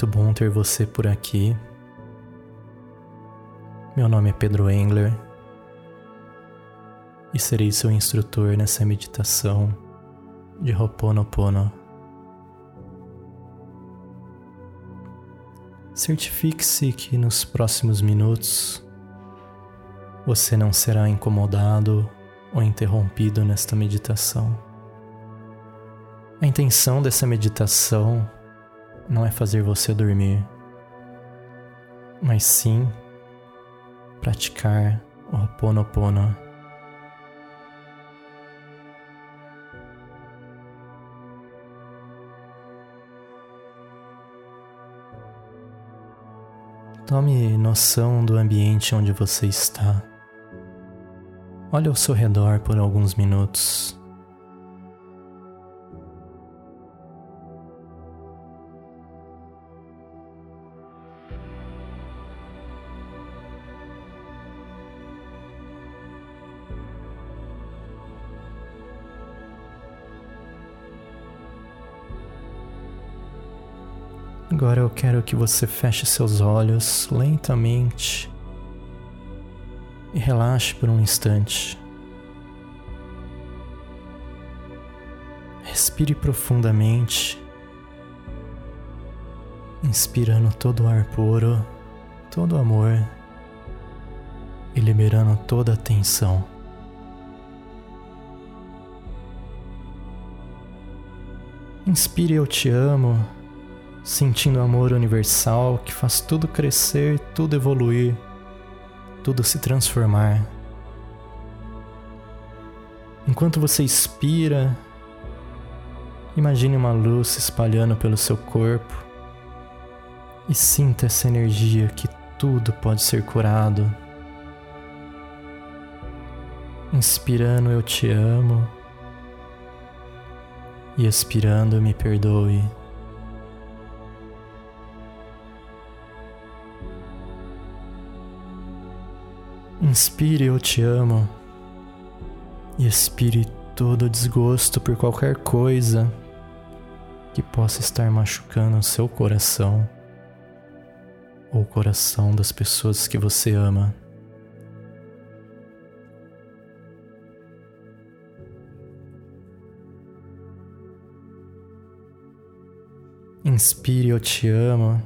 Muito bom ter você por aqui. Meu nome é Pedro Engler e serei seu instrutor nessa meditação de Ho'oponopono. Certifique-se que nos próximos minutos você não será incomodado ou interrompido nesta meditação. A intenção dessa meditação não é fazer você dormir, mas sim praticar o Ho'oponopono. Tome noção do ambiente onde você está. Olhe ao seu redor por alguns minutos. Agora eu quero que você feche seus olhos lentamente e relaxe por um instante. Respire profundamente, inspirando todo o ar puro, todo o amor e liberando toda a tensão. Inspire Eu Te Amo sentindo o amor universal que faz tudo crescer, tudo evoluir, tudo se transformar. Enquanto você expira, imagine uma luz se espalhando pelo seu corpo e sinta essa energia que tudo pode ser curado. Inspirando, eu te amo. E expirando, me perdoe. Inspire eu te amo e expire todo desgosto por qualquer coisa que possa estar machucando o seu coração ou o coração das pessoas que você ama. Inspire eu te amo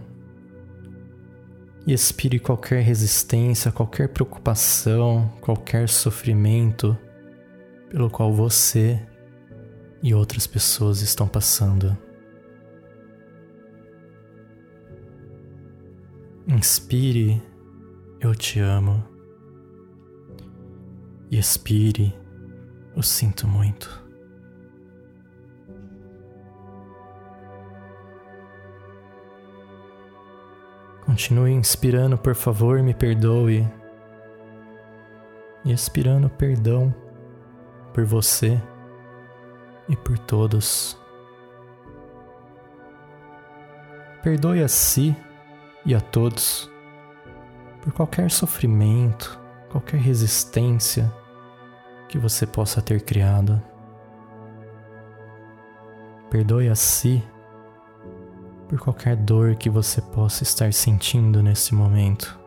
e expire qualquer resistência, qualquer preocupação, qualquer sofrimento pelo qual você e outras pessoas estão passando. Inspire, eu te amo. E expire, eu sinto muito. Continue inspirando, por favor, me perdoe. E expirando perdão por você e por todos. Perdoe a si e a todos por qualquer sofrimento, qualquer resistência que você possa ter criado. Perdoe a si por qualquer dor que você possa estar sentindo nesse momento.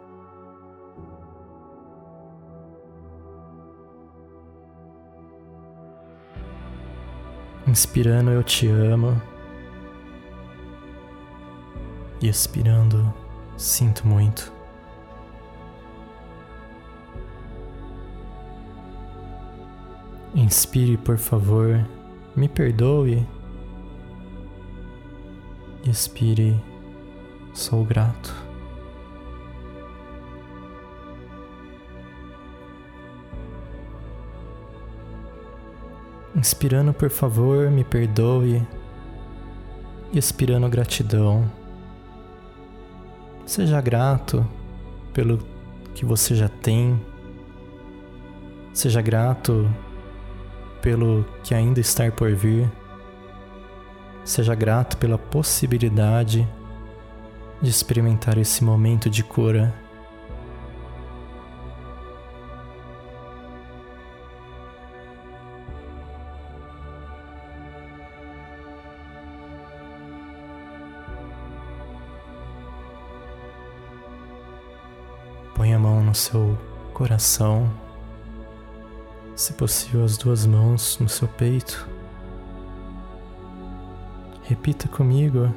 Inspirando, eu te amo. E expirando, sinto muito. Inspire, por favor, me perdoe expire, sou grato. Inspirando, por favor, me perdoe. Expirando, gratidão. Seja grato pelo que você já tem. Seja grato pelo que ainda está por vir. Seja grato pela possibilidade de experimentar esse momento de cura. Põe a mão no seu coração, se possível, as duas mãos no seu peito. Repita comigo.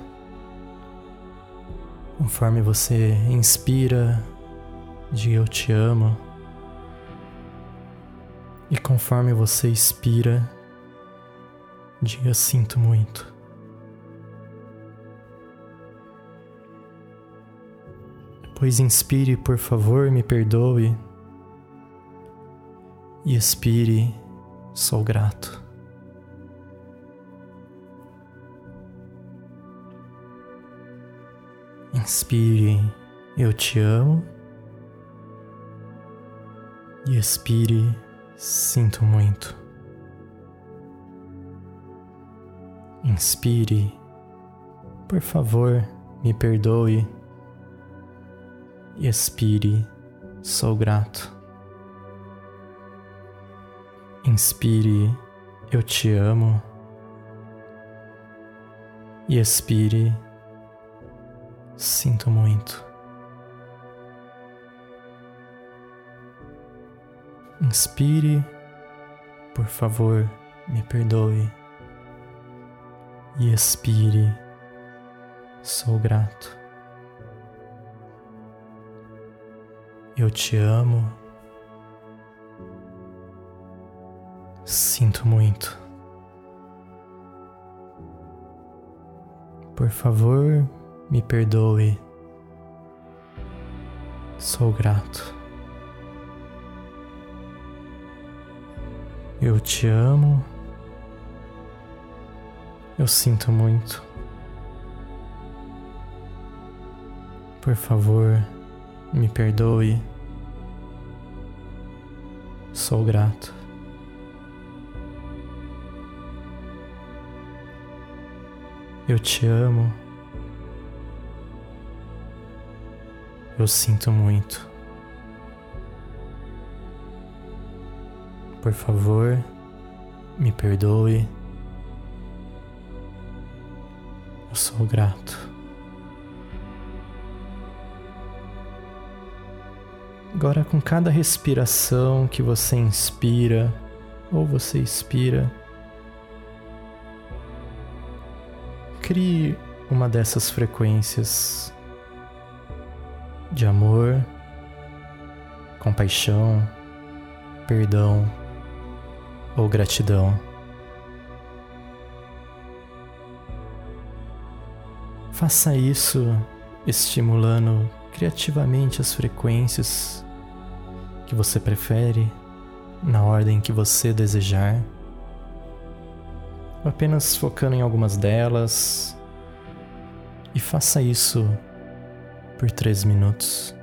Conforme você inspira, diga eu te amo. E conforme você expira, diga sinto muito. Depois inspire, por favor, me perdoe. E expire, sou grato. Inspire, eu te amo. E expire, sinto muito. Inspire, por favor, me perdoe. E expire, sou grato. Inspire, eu te amo. E expire, sinto muito. Inspire, por favor, me perdoe. E expire, sou grato. Eu te amo. Sinto muito. Por favor, me perdoe. Sou grato. Eu te amo. Eu sinto muito. Por favor, me perdoe. Sou grato. Eu te amo. Eu sinto muito. Por favor, me perdoe. Eu sou grato. Agora, com cada respiração que você inspira ou você expira, crie uma dessas frequências de amor, compaixão, perdão ou gratidão. Faça isso estimulando criativamente as frequências que você prefere, na ordem que você desejar, apenas focando em algumas delas, e faça isso por três minutos.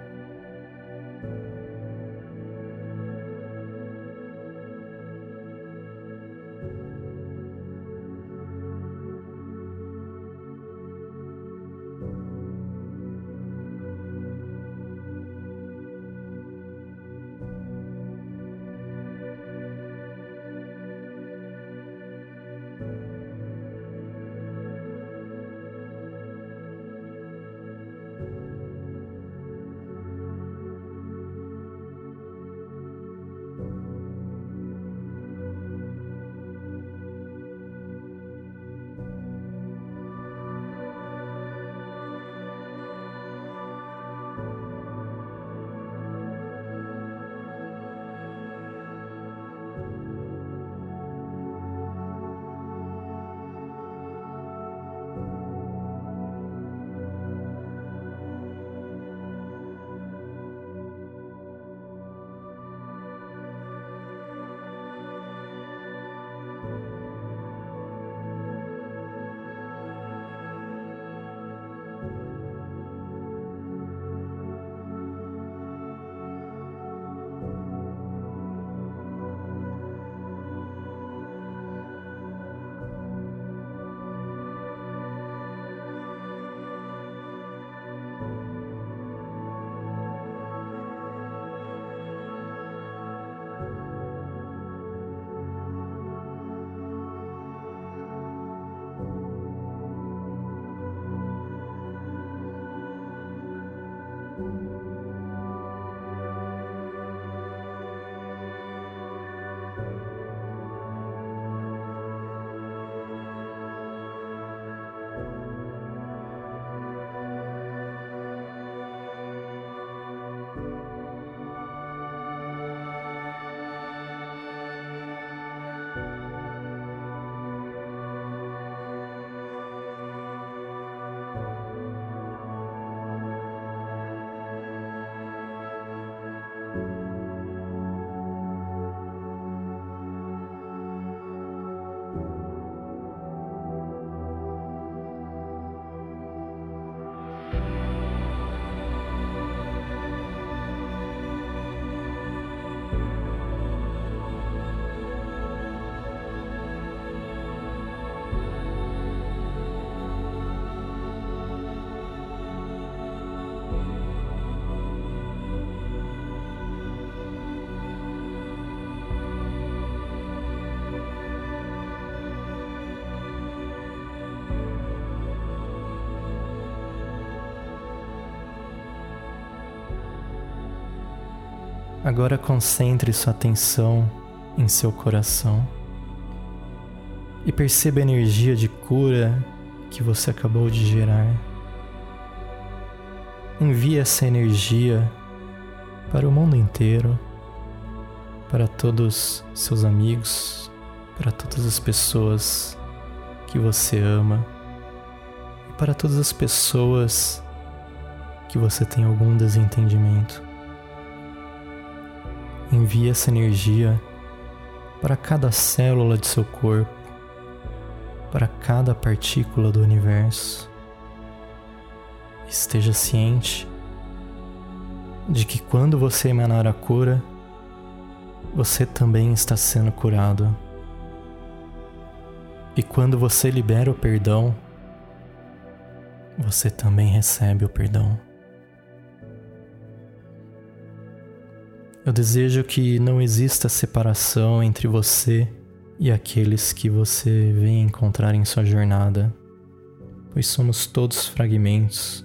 Agora concentre sua atenção em seu coração e perceba a energia de cura que você acabou de gerar. Envie essa energia para o mundo inteiro, para todos seus amigos, para todas as pessoas que você ama e para todas as pessoas que você tem algum desentendimento. Envie essa energia para cada célula de seu corpo, para cada partícula do universo. Esteja ciente de que quando você emanar a cura, você também está sendo curado. E quando você libera o perdão, você também recebe o perdão. Eu desejo que não exista separação entre você e aqueles que você vem encontrar em sua jornada, pois somos todos fragmentos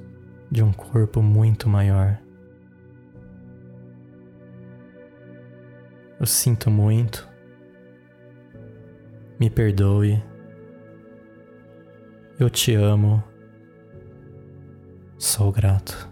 de um corpo muito maior. Eu sinto muito. Me perdoe. Eu te amo. Sou grato.